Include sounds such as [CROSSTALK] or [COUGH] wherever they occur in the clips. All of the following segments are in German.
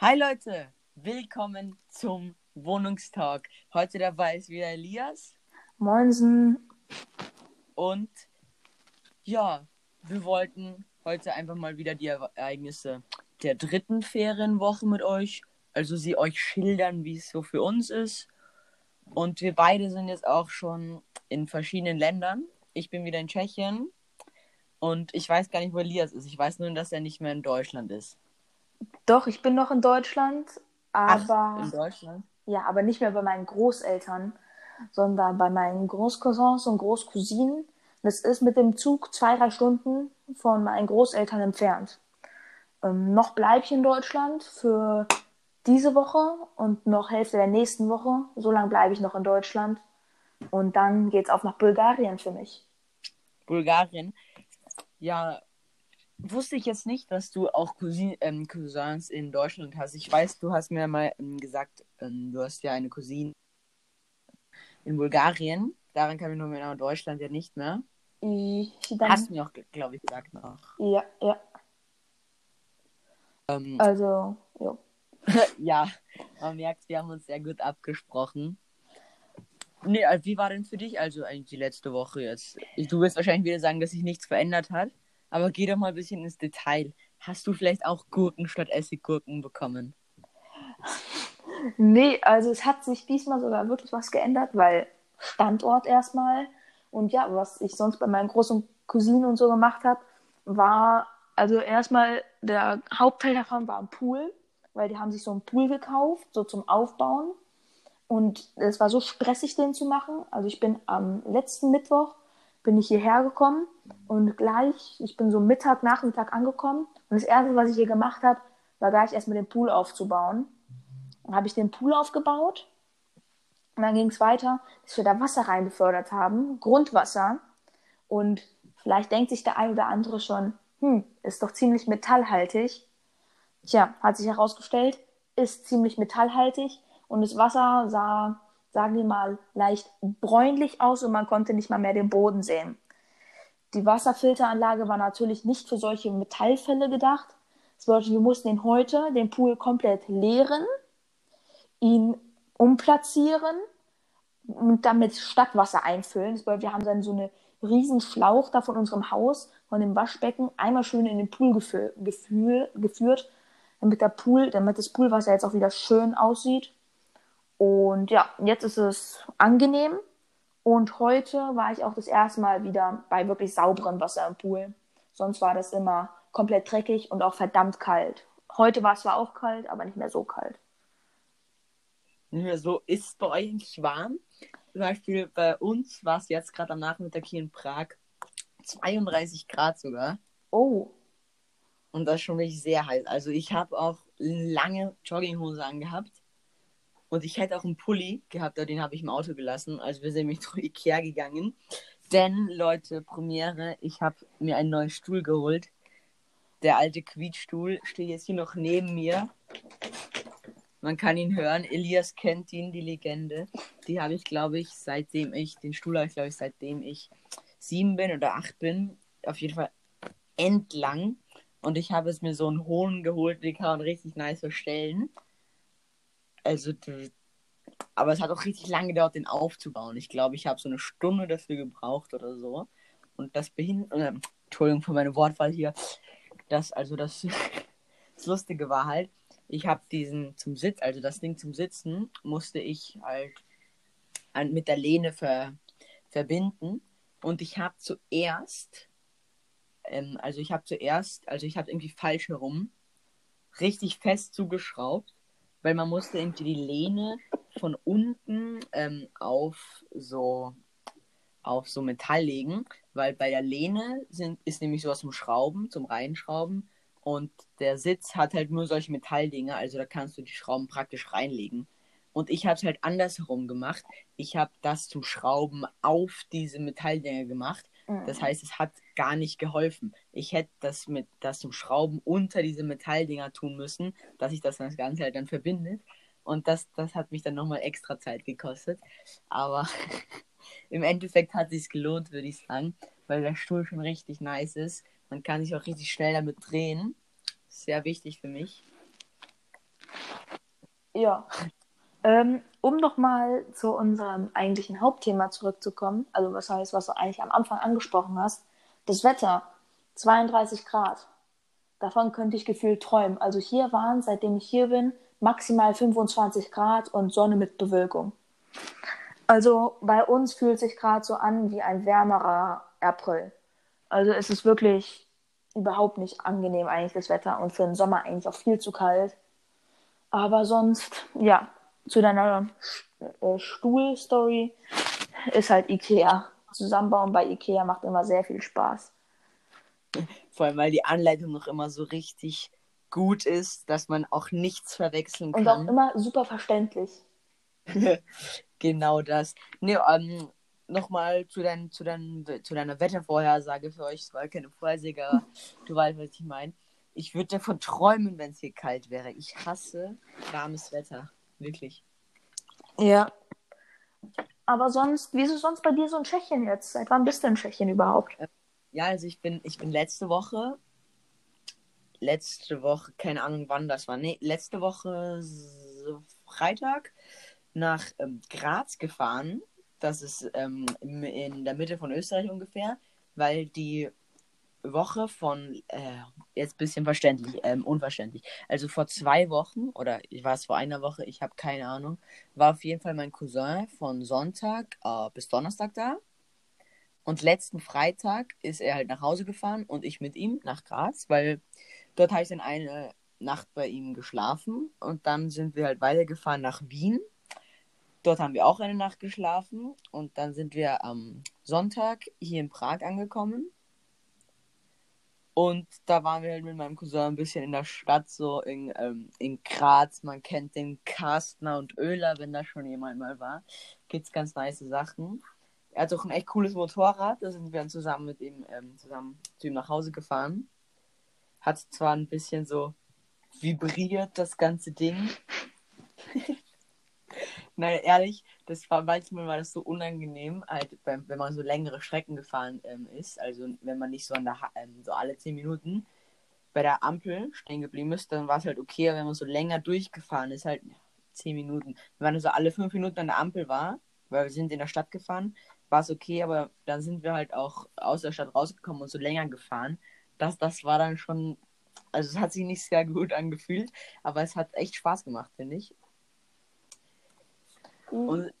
Hi Leute, willkommen zum Wohnungstalk. Heute dabei ist wieder Elias Moinsen. und ja, wir wollten heute einfach mal wieder die Ereignisse der dritten Ferienwoche mit euch, also sie euch schildern, wie es so für uns ist. Und wir beide sind jetzt auch schon in verschiedenen Ländern. Ich bin wieder in Tschechien und ich weiß gar nicht, wo Elias ist. Ich weiß nur, dass er nicht mehr in Deutschland ist. Doch, ich bin noch in Deutschland, aber Ach, in Deutschland? ja, aber nicht mehr bei meinen Großeltern, sondern bei meinen Großcousins und Großcousinen. Das ist mit dem Zug zwei, drei Stunden von meinen Großeltern entfernt. Ähm, noch bleibe ich in Deutschland für diese Woche und noch Hälfte der nächsten Woche. So lange bleibe ich noch in Deutschland. Und dann geht's auf nach Bulgarien für mich. Bulgarien. Ja, wusste ich jetzt nicht, dass du auch Cousin, ähm, Cousins in Deutschland hast. Ich weiß, du hast mir mal ähm, gesagt, ähm, du hast ja eine Cousine in Bulgarien. Daran kann ich nur mehr in Deutschland ja nicht mehr. Ich, dann, Hast du mir auch, glaube ich, gesagt noch. ja, ja, Ähm, also, ja. [LAUGHS] ja, man merkt, wir haben uns sehr gut abgesprochen. Nee, also wie war denn für dich also eigentlich die letzte Woche jetzt? Du wirst wahrscheinlich wieder sagen, dass sich nichts verändert hat, aber geh doch mal ein bisschen ins Detail. Hast du vielleicht auch Gurken statt Essiggurken bekommen? Nee, also es hat sich diesmal sogar wirklich was geändert, weil Standort erstmal. Und ja, was ich sonst bei meinen großen Cousinen und so gemacht habe, war, also erstmal der Hauptteil davon war ein Pool, weil die haben sich so einen Pool gekauft, so zum Aufbauen. Und es war so stressig, den zu machen. Also ich bin am letzten Mittwoch, bin ich hierher gekommen und gleich, ich bin so Mittag, Nachmittag angekommen. Und das Erste, was ich hier gemacht habe, war gleich erstmal den Pool aufzubauen. Dann habe ich den Pool aufgebaut. Und dann ging es weiter, dass wir da Wasser rein befördert haben, Grundwasser. Und vielleicht denkt sich der ein oder andere schon, hm, ist doch ziemlich metallhaltig. Tja, hat sich herausgestellt, ist ziemlich metallhaltig und das Wasser sah, sagen wir mal, leicht bräunlich aus und man konnte nicht mal mehr den Boden sehen. Die Wasserfilteranlage war natürlich nicht für solche Metallfälle gedacht. Das bedeutet, wir mussten ihn heute, den Pool komplett leeren, ihn umplatzieren und damit Stadtwasser einfüllen. Das bedeutet, wir haben dann so eine riesen Schlauch da von unserem Haus, von dem Waschbecken, einmal schön in den Pool gefü gefühl, geführt, damit der Pool, damit das Poolwasser jetzt auch wieder schön aussieht. Und ja, jetzt ist es angenehm. Und heute war ich auch das erste Mal wieder bei wirklich sauberem Wasser im Pool. Sonst war das immer komplett dreckig und auch verdammt kalt. Heute war es zwar auch kalt, aber nicht mehr so kalt. Ja, so ist es bei euch eigentlich warm. Zum Beispiel bei uns war es jetzt gerade am Nachmittag hier in Prag 32 Grad sogar. Oh, Und das ist schon wirklich sehr heiß. Also ich habe auch lange Jogginghose angehabt. Und ich hätte auch einen Pulli gehabt, aber den habe ich im Auto gelassen. Also wir sind nämlich [LAUGHS] durch Ikea gegangen. Denn, Leute, Premiere, ich habe mir einen neuen Stuhl geholt. Der alte Quietstuhl steht jetzt hier noch neben mir. Man kann ihn hören. Elias kennt ihn, die Legende. Die habe ich, glaube ich, seitdem ich, den Stuhl habe ich, glaube ich, seitdem ich sieben bin oder acht bin. Auf jeden Fall entlang. Und ich habe es mir so einen hohen geholt, den kann man richtig nice verstellen. Also, aber es hat auch richtig lange gedauert, den aufzubauen. Ich glaube, ich habe so eine Stunde dafür gebraucht oder so. Und das behindert, äh, Entschuldigung für meine Wortwahl hier. Das, also das, [LAUGHS] das Lustige war halt, ich habe diesen zum Sitz, also das Ding zum Sitzen, musste ich halt an, mit der Lehne ver, verbinden. Und ich habe zuerst, ähm, also ich habe zuerst, also ich habe irgendwie falsch herum, richtig fest zugeschraubt, weil man musste irgendwie die Lehne von unten ähm, auf so auf so Metall legen, weil bei der Lehne sind, ist nämlich sowas zum Schrauben, zum Reinschrauben und der Sitz hat halt nur solche Metalldinger, also da kannst du die Schrauben praktisch reinlegen. Und ich habe es halt andersherum gemacht. Ich habe das zum Schrauben auf diese Metalldinger gemacht. Das heißt, es hat gar nicht geholfen. Ich hätte das mit das zum Schrauben unter diese Metalldinger tun müssen, dass sich das, das Ganze halt dann verbindet. Und das, das hat mich dann nochmal extra Zeit gekostet. Aber [LAUGHS] im Endeffekt hat sich gelohnt, würde ich sagen, weil der Stuhl schon richtig nice ist. Man kann sich auch richtig schnell damit drehen. Sehr wichtig für mich. Ja. [LAUGHS] Ähm, um nochmal zu unserem eigentlichen Hauptthema zurückzukommen, also was heißt, was du eigentlich am Anfang angesprochen hast, das Wetter, 32 Grad. Davon könnte ich gefühlt träumen. Also hier waren, seitdem ich hier bin, maximal 25 Grad und Sonne mit Bewölkung. Also bei uns fühlt sich gerade so an wie ein wärmerer April. Also es ist wirklich überhaupt nicht angenehm eigentlich das Wetter und für den Sommer eigentlich auch viel zu kalt. Aber sonst, ja, zu deiner äh, Stuhlstory ist halt Ikea. Zusammenbauen bei Ikea macht immer sehr viel Spaß. Vor allem, weil die Anleitung noch immer so richtig gut ist, dass man auch nichts verwechseln kann. Und auch immer super verständlich. [LAUGHS] genau das. Nee, ähm, nochmal zu, dein, zu, dein, zu deiner Wettervorhersage für euch. Es war keine Vorhersage, [LAUGHS] du weißt, was ich meine. Ich würde davon träumen, wenn es hier kalt wäre. Ich hasse warmes Wetter. Wirklich. Ja. Aber sonst, wie ist es sonst bei dir so in Tschechien jetzt? Seit wann bist du in Tschechien überhaupt? Ja, also ich bin, ich bin letzte Woche, letzte Woche, keine Ahnung wann das war, nee, letzte Woche so Freitag nach ähm, Graz gefahren. Das ist ähm, in der Mitte von Österreich ungefähr, weil die Woche von, äh, jetzt ein bisschen verständlich, ähm, unverständlich. Also vor zwei Wochen, oder ich war es vor einer Woche, ich habe keine Ahnung, war auf jeden Fall mein Cousin von Sonntag äh, bis Donnerstag da. Und letzten Freitag ist er halt nach Hause gefahren und ich mit ihm nach Graz, weil dort habe ich dann eine Nacht bei ihm geschlafen und dann sind wir halt weitergefahren nach Wien. Dort haben wir auch eine Nacht geschlafen und dann sind wir am Sonntag hier in Prag angekommen. Und da waren wir halt mit meinem Cousin ein bisschen in der Stadt, so in, ähm, in Graz. Man kennt den Kastner und Öler, wenn da schon jemand mal war. Gibt's ganz nice Sachen. Er hat auch ein echt cooles Motorrad. Da sind wir dann zusammen mit ihm ähm, zusammen zu ihm nach Hause gefahren. Hat zwar ein bisschen so vibriert, das ganze Ding. [LAUGHS] Nein, ehrlich, das war manchmal war das so unangenehm, halt, wenn man so längere Strecken gefahren ähm, ist. Also wenn man nicht so an der ähm, so alle 10 Minuten bei der Ampel stehen geblieben ist, dann war es halt okay, aber wenn man so länger durchgefahren ist, halt 10 Minuten. Wenn man so alle 5 Minuten an der Ampel war, weil wir sind in der Stadt gefahren, war es okay, aber dann sind wir halt auch aus der Stadt rausgekommen und so länger gefahren. Das, das war dann schon, also es hat sich nicht sehr gut angefühlt, aber es hat echt Spaß gemacht, finde ich. Mhm. Und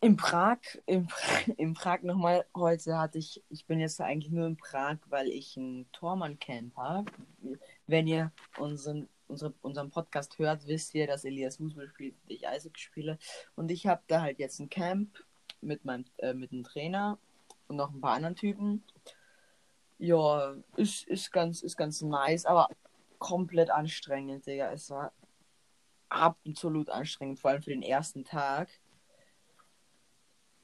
in Prag, in, in Prag nochmal, heute hatte ich, ich bin jetzt eigentlich nur in Prag, weil ich ein Tormann-Camp habe. Wenn ihr unseren, unsere, unseren Podcast hört, wisst ihr, dass Elias Fußball spielt, ich Eishockey spiele. Und ich habe da halt jetzt ein Camp mit meinem äh, mit dem Trainer und noch ein paar anderen Typen. Ja, ist, ist ganz ist ganz nice, aber komplett anstrengend, Digga. Es war absolut anstrengend, vor allem für den ersten Tag.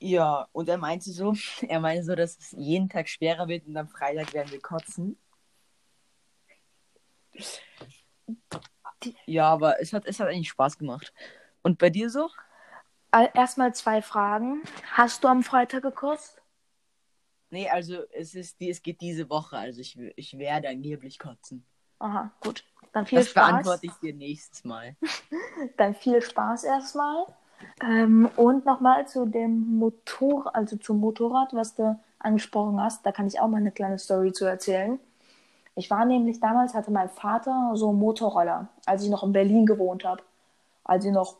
Ja, und er meinte so, [LAUGHS] er meinte so, dass es jeden Tag schwerer wird und am Freitag werden wir kotzen. Ja, aber es hat, es hat eigentlich Spaß gemacht. Und bei dir so? Erstmal zwei Fragen. Hast du am Freitag gekostet? Nee, also es ist es geht diese Woche, also ich, ich werde angeblich kotzen. Aha, gut. Dann viel das Spaß. Beantworte ich dir nächstes Mal. [LAUGHS] Dann viel Spaß erstmal. Ähm, und nochmal zu dem Motor, also zum Motorrad, was du angesprochen hast. Da kann ich auch mal eine kleine Story zu erzählen. Ich war nämlich damals, hatte mein Vater so einen Motorroller, als ich noch in Berlin gewohnt habe. Als ich noch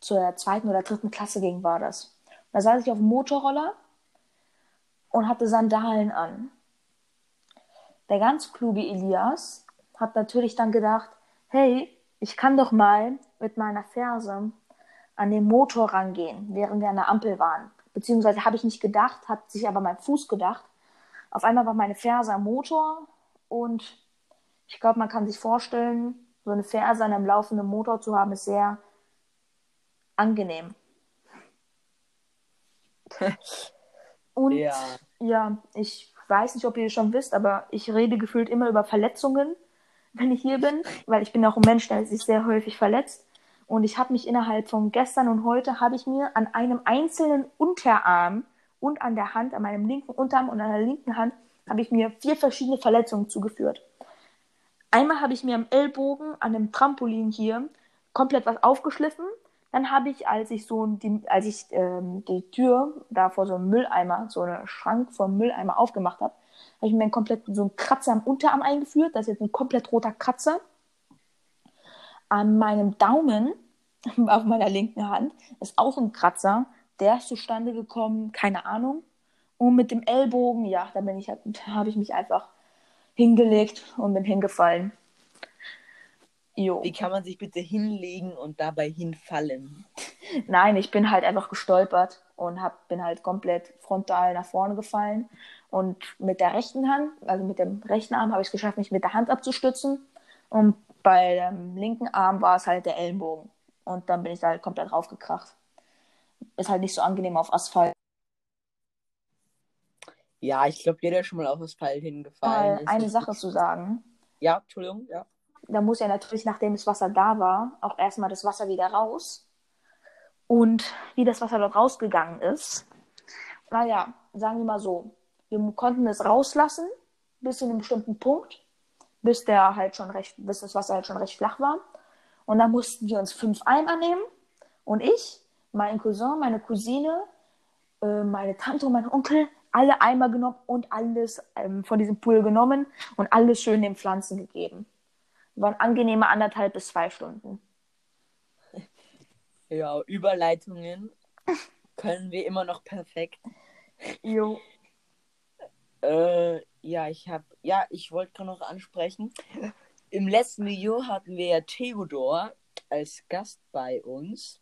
zur zweiten oder dritten Klasse ging, war das. Da saß ich auf dem Motorroller und hatte Sandalen an. Der ganz kluge Elias hat natürlich dann gedacht, hey, ich kann doch mal mit meiner Ferse an den Motor rangehen, während wir an der Ampel waren. Beziehungsweise habe ich nicht gedacht, hat sich aber mein Fuß gedacht. Auf einmal war meine Ferse am Motor und ich glaube, man kann sich vorstellen, so eine Ferse an einem laufenden Motor zu haben, ist sehr angenehm. [LAUGHS] Und ja. ja, ich weiß nicht, ob ihr schon wisst, aber ich rede gefühlt immer über Verletzungen, wenn ich hier bin, weil ich bin auch ein Mensch, der sich sehr häufig verletzt. Und ich habe mich innerhalb von gestern und heute habe ich mir an einem einzelnen Unterarm und an der Hand, an meinem linken Unterarm und an der linken Hand, habe ich mir vier verschiedene Verletzungen zugeführt. Einmal habe ich mir am Ellbogen an dem Trampolin hier komplett was aufgeschliffen. Dann habe ich, als ich so die, als ich ähm, die Tür da vor so einem Mülleimer, so einen Schrank vor einem Mülleimer aufgemacht habe, habe ich mir einen komplett so einen Kratzer am Unterarm eingeführt. Das ist jetzt ein komplett roter Kratzer. An meinem Daumen [LAUGHS] auf meiner linken Hand ist auch ein Kratzer. Der ist zustande gekommen, keine Ahnung. Und mit dem Ellbogen, ja, da bin ich, [LAUGHS] habe ich mich einfach hingelegt und bin hingefallen. Jo. Wie kann man sich bitte hinlegen und dabei hinfallen? Nein, ich bin halt einfach gestolpert und hab, bin halt komplett frontal nach vorne gefallen. Und mit der rechten Hand, also mit dem rechten Arm, habe ich es geschafft, mich mit der Hand abzustützen. Und bei dem linken Arm war es halt der Ellenbogen. Und dann bin ich da halt komplett raufgekracht. Ist halt nicht so angenehm auf Asphalt. Ja, ich glaube, jeder ist schon mal auf Asphalt hingefallen. Äh, eine Sache zu sagen. Ja, Entschuldigung, ja da muss ja natürlich, nachdem das Wasser da war, auch erstmal das Wasser wieder raus. Und wie das Wasser dort rausgegangen ist, naja, sagen wir mal so, wir konnten es rauslassen bis zu einem bestimmten Punkt, bis der halt schon recht, bis das Wasser halt schon recht flach war. Und dann mussten wir uns fünf Eimer nehmen. Und ich, mein Cousin, meine Cousine, äh, meine Tante und mein Onkel, alle Eimer genommen und alles ähm, von diesem Pool genommen und alles schön den Pflanzen gegeben waren angenehme anderthalb bis zwei Stunden. Ja, Überleitungen können wir immer noch perfekt. Jo. Äh, ja, ich habe, ja, ich wollte gerade noch ansprechen. [LAUGHS] Im letzten Video hatten wir ja Theodor als Gast bei uns.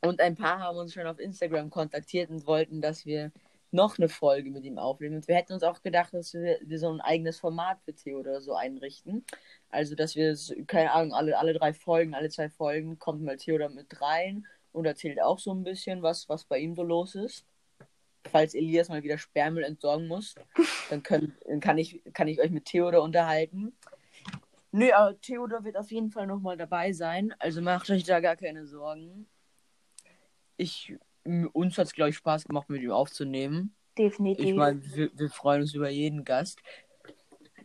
Und ein paar haben uns schon auf Instagram kontaktiert und wollten, dass wir noch eine Folge mit ihm aufnehmen. Und wir hätten uns auch gedacht, dass wir, wir so ein eigenes Format für Theodor so einrichten. Also, dass wir, keine Ahnung, alle, alle drei Folgen, alle zwei Folgen kommt mal Theodor mit rein und erzählt auch so ein bisschen, was, was bei ihm so los ist. Falls Elias mal wieder Sperrmüll entsorgen muss, dann, können, kann, ich, kann ich euch mit Theodor unterhalten. Nö, aber Theodor wird auf jeden Fall nochmal dabei sein. Also macht euch da gar keine Sorgen. Ich, uns hat es, glaube ich, Spaß gemacht, mit ihm aufzunehmen. Definitiv. Ich meine, wir, wir freuen uns über jeden Gast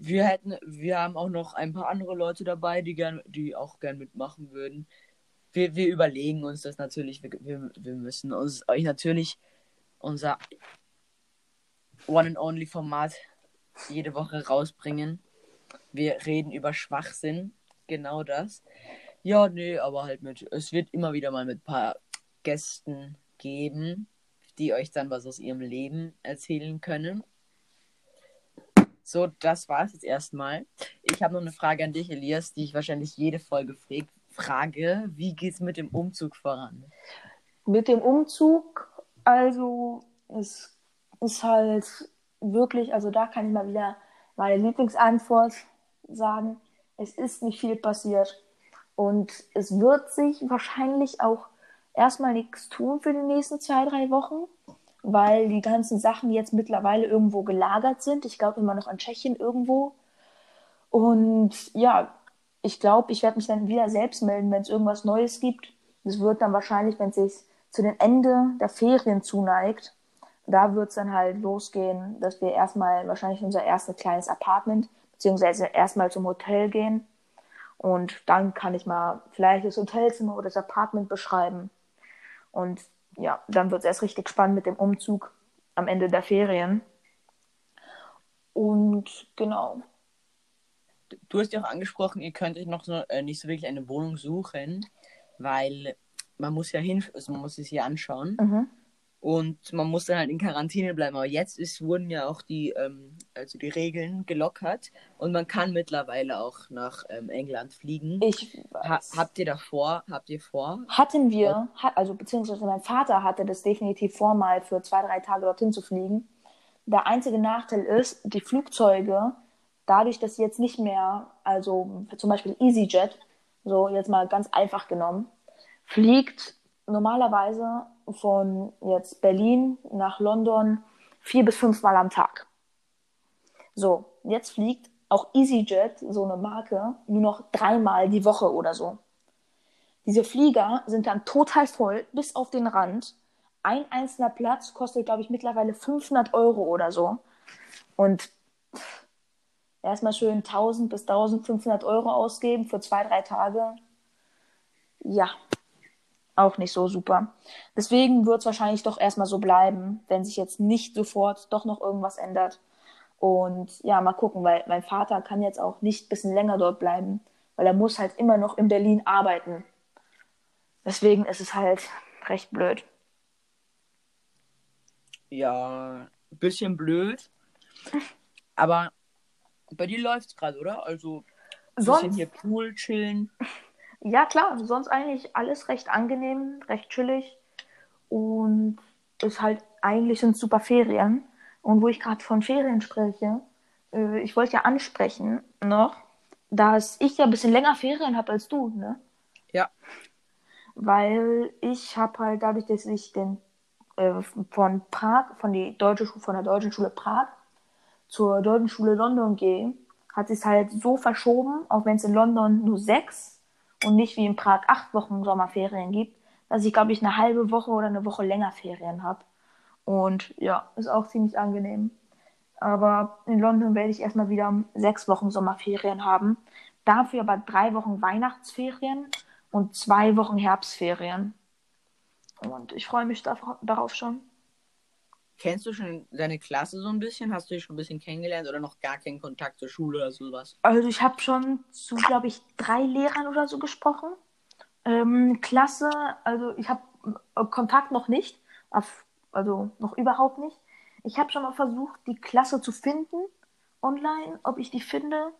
wir hätten, wir haben auch noch ein paar andere Leute dabei, die gern, die auch gern mitmachen würden. Wir, wir überlegen uns das natürlich. Wir, wir, wir müssen uns euch natürlich unser One and Only Format jede Woche rausbringen. Wir reden über Schwachsinn, genau das. Ja, nee, aber halt mit. Es wird immer wieder mal mit ein paar Gästen geben, die euch dann was aus ihrem Leben erzählen können. So, das war es jetzt erstmal. Ich habe noch eine Frage an dich, Elias, die ich wahrscheinlich jede Folge frage. Wie geht es mit dem Umzug voran? Mit dem Umzug, also es ist halt wirklich, also da kann ich mal wieder meine Lieblingsantwort sagen. Es ist nicht viel passiert. Und es wird sich wahrscheinlich auch erstmal nichts tun für die nächsten zwei, drei Wochen weil die ganzen Sachen jetzt mittlerweile irgendwo gelagert sind. Ich glaube immer noch in Tschechien irgendwo. Und ja, ich glaube, ich werde mich dann wieder selbst melden, wenn es irgendwas Neues gibt. Es wird dann wahrscheinlich, wenn es sich zu den Ende der Ferien zuneigt, da wird es dann halt losgehen, dass wir erstmal wahrscheinlich unser erstes kleines Apartment, beziehungsweise erstmal zum Hotel gehen. Und dann kann ich mal vielleicht das Hotelzimmer oder das Apartment beschreiben. Und ja, dann wird es erst richtig spannend mit dem Umzug am Ende der Ferien. Und genau. Du hast ja auch angesprochen, ihr könnt euch noch so, äh, nicht so wirklich eine Wohnung suchen, weil man muss ja hin, also man muss es hier anschauen. Mhm. Und man muss dann halt in Quarantäne bleiben. Aber jetzt ist, wurden ja auch die, ähm, also die Regeln gelockert und man kann mittlerweile auch nach ähm, England fliegen. Ich ha habt ihr davor, habt ihr vor? Hatten wir, hat, also beziehungsweise mein Vater hatte das definitiv vor, mal für zwei, drei Tage dorthin zu fliegen. Der einzige Nachteil ist, die Flugzeuge, dadurch, dass sie jetzt nicht mehr, also zum Beispiel EasyJet, so jetzt mal ganz einfach genommen, fliegt normalerweise von jetzt Berlin nach London vier bis fünfmal am Tag. So, jetzt fliegt auch EasyJet, so eine Marke, nur noch dreimal die Woche oder so. Diese Flieger sind dann total voll, bis auf den Rand. Ein einzelner Platz kostet, glaube ich, mittlerweile 500 Euro oder so. Und erstmal schön 1000 bis 1500 Euro ausgeben für zwei, drei Tage ja, auch nicht so super. Deswegen wird es wahrscheinlich doch erstmal so bleiben, wenn sich jetzt nicht sofort doch noch irgendwas ändert. Und ja, mal gucken, weil mein Vater kann jetzt auch nicht ein bisschen länger dort bleiben, weil er muss halt immer noch in Berlin arbeiten. Deswegen ist es halt recht blöd. Ja, ein bisschen blöd. Aber bei dir läuft's gerade, oder? Also ein bisschen Sonst, hier Pool chillen. Ja klar, sonst eigentlich alles recht angenehm, recht chillig. Und ist halt, eigentlich sind super Ferien. Und wo ich gerade von Ferien spreche, äh, ich wollte ja ansprechen noch, dass ich ja ein bisschen länger Ferien habe als du, ne? Ja. weil ich habe halt dadurch, dass ich den äh, von Prag, von, die deutsche, von der deutschen Schule Prag zur deutschen Schule London gehe, hat sich halt so verschoben, auch wenn es in London nur sechs und nicht wie in Prag acht Wochen Sommerferien gibt, dass ich glaube ich eine halbe Woche oder eine Woche länger Ferien habe. Und ja, ist auch ziemlich angenehm. Aber in London werde ich erstmal wieder sechs Wochen Sommerferien haben. Dafür aber drei Wochen Weihnachtsferien und zwei Wochen Herbstferien. Und ich freue mich darauf, schon. Kennst du schon deine Klasse so ein bisschen? Hast du dich schon ein bisschen kennengelernt oder noch gar keinen Kontakt zur Schule oder sowas? Also ich habe schon zu, glaube ich, drei Lehrern oder so gesprochen. Ähm, Klasse, also ich habe äh, Kontakt noch nicht, also noch überhaupt nicht. Ich habe schon mal versucht, die Klasse zu finden online, ob ich die finde,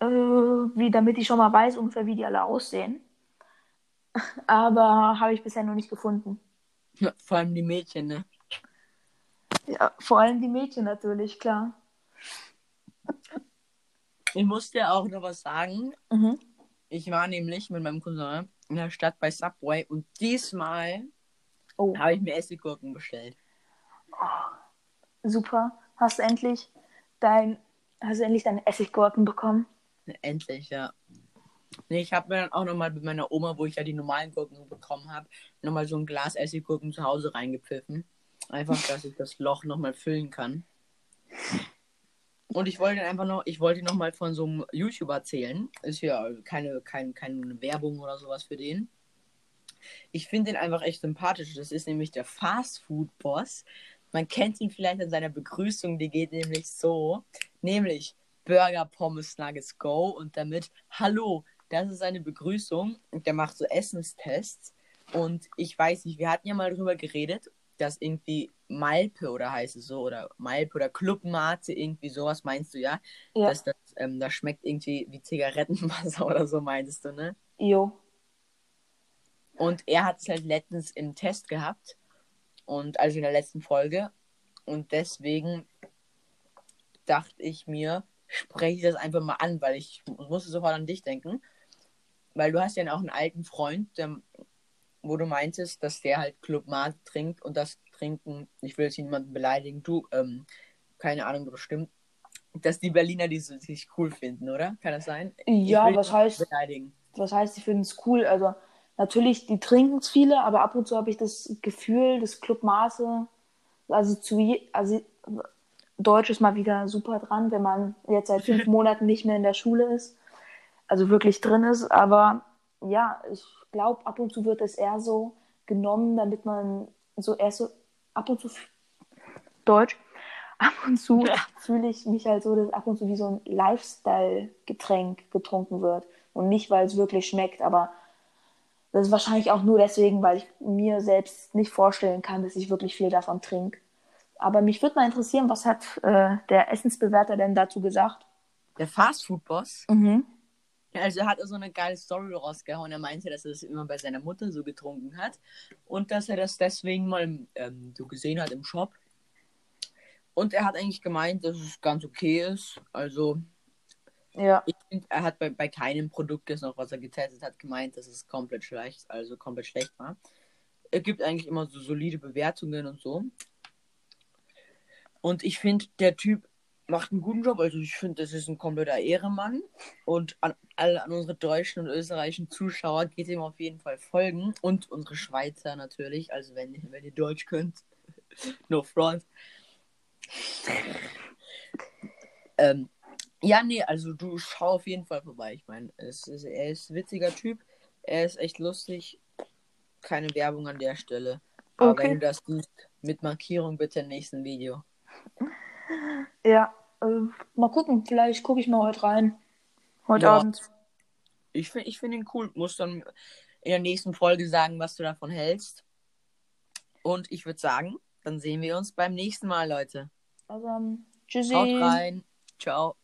äh, wie, damit ich schon mal weiß ungefähr, wie die alle aussehen. [LAUGHS] Aber habe ich bisher noch nicht gefunden. Vor allem die Mädchen, ne? Ja, vor allem die Mädchen natürlich, klar. Ich muss dir auch noch was sagen. Mhm. Ich war nämlich mit meinem Cousin in der Stadt bei Subway und diesmal Oh, habe ich mir Essiggurken bestellt. super. Hast du endlich dein, hast du endlich deine Essiggurken bekommen? Endlich, ja. Nee, ich habe mir dann auch nochmal mit meiner Oma, wo ich ja die normalen Gurken bekommen habe, nochmal so ein Glas Essiggurken zu Hause reingepfiffen. Einfach, dass ich das Loch nochmal füllen kann. Und ich wollte einfach noch, ich wollte noch von so einem YouTuber erzählen. Ist ja keine, kein, keine Werbung oder sowas für den. Ich finde den einfach echt sympathisch. Das ist nämlich der Fast Food Boss. Man kennt ihn vielleicht an seiner Begrüßung, die geht nämlich so. Nämlich Burger, Pommes, Nuggets, Go. Und damit, hallo, das ist seine Begrüßung. Und der macht so Essenstests. Und ich weiß nicht, wir hatten ja mal drüber geredet, dass irgendwie Malpe oder heißt es so, oder Malpe oder Clubmate, irgendwie sowas meinst du, ja? Ja. Dass das, ähm, das schmeckt irgendwie wie Zigarettenwasser [LAUGHS] oder so, meinst du, ne? Jo. Und er hat es halt letztens im Test gehabt. Und also in der letzten Folge. Und deswegen dachte ich mir, spreche ich das einfach mal an, weil ich musste sofort an dich denken. Weil du hast ja auch einen alten Freund, der, wo du meintest, dass der halt Club Mate trinkt und das Trinken, ich will jetzt niemanden beleidigen, du, ähm, keine Ahnung, ob das stimmt, dass die Berliner die sich cool finden, oder? Kann das sein? Ja, was heißt, Beleidigen. was heißt, ich finde es cool. Also natürlich, die trinken es viele, aber ab und zu habe ich das Gefühl, das Clubmaße, also zu je, also Deutsch ist mal wieder super dran, wenn man jetzt seit fünf [LAUGHS] Monaten nicht mehr in der Schule ist, also wirklich drin ist. Aber ja, ich glaube, ab und zu wird es eher so genommen, damit man so erst so ab und zu Deutsch. [LAUGHS] Ab und zu Ja. fühle ich mich halt so, dass ab und zu wie so ein Lifestyle-Getränk getrunken wird. Und nicht, weil es wirklich schmeckt, aber das ist wahrscheinlich auch nur deswegen, weil ich mir selbst nicht vorstellen kann, dass ich wirklich viel davon trinke. Aber mich würde mal interessieren, was hat äh, der Essensbewerter denn dazu gesagt? Der Fast Food Boss, Mhm. Also er hat so eine geile Story rausgehauen. Er meinte, dass er das immer bei seiner Mutter so getrunken hat und dass er das deswegen mal ähm, so gesehen hat im Shop. Und er hat eigentlich gemeint, dass es ganz okay ist. Also Ja. ich finde, er hat bei, bei keinem Produkt jetzt noch, was er getestet hat, gemeint, dass es komplett schlecht, also komplett schlecht war. Er gibt eigentlich immer so solide Bewertungen und so. Und ich finde, der Typ macht einen guten Job. Also ich finde, das ist ein kompletter Ehrenmann. Und an alle an unsere deutschen und österreichischen Zuschauer geht ihm auf jeden Fall folgen. Und unsere Schweizer natürlich. Also wenn, wenn ihr Deutsch könnt. [LAUGHS] no front. ähm, ja, nee, also du schau auf jeden Fall vorbei. Ich meine, es ist, er ist ein witziger Typ. Er ist echt lustig. Keine Werbung an der Stelle. Aber Okay. wenn du das siehst, mit Markierung bitte im nächsten Video. Ja, äh, mal gucken. Vielleicht gucke ich mal heute rein. Heute Ja. Abend. Ich finde ich find ihn cool. Muss dann in der nächsten Folge sagen, was du davon hältst. Und ich würde sagen, dann sehen wir uns beim nächsten Mal, Leute. Also, ähm, tschüssi. Haut rein. Ciao.